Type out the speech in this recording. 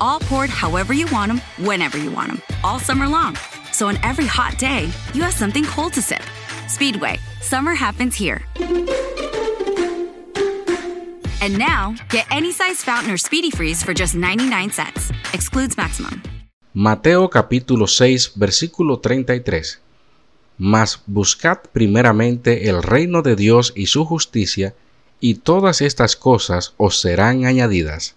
All poured however you want them, whenever you want them, all summer long. So on every hot day, you have something cold to sip. Speedway, summer happens here. And now, get any size fountain or speedy freeze for just 99 cents. Excludes maximum. Mateo capítulo 6 versículo 33. Mas buscad primeramente el reino de Dios y su justicia, y todas estas cosas os serán añadidas.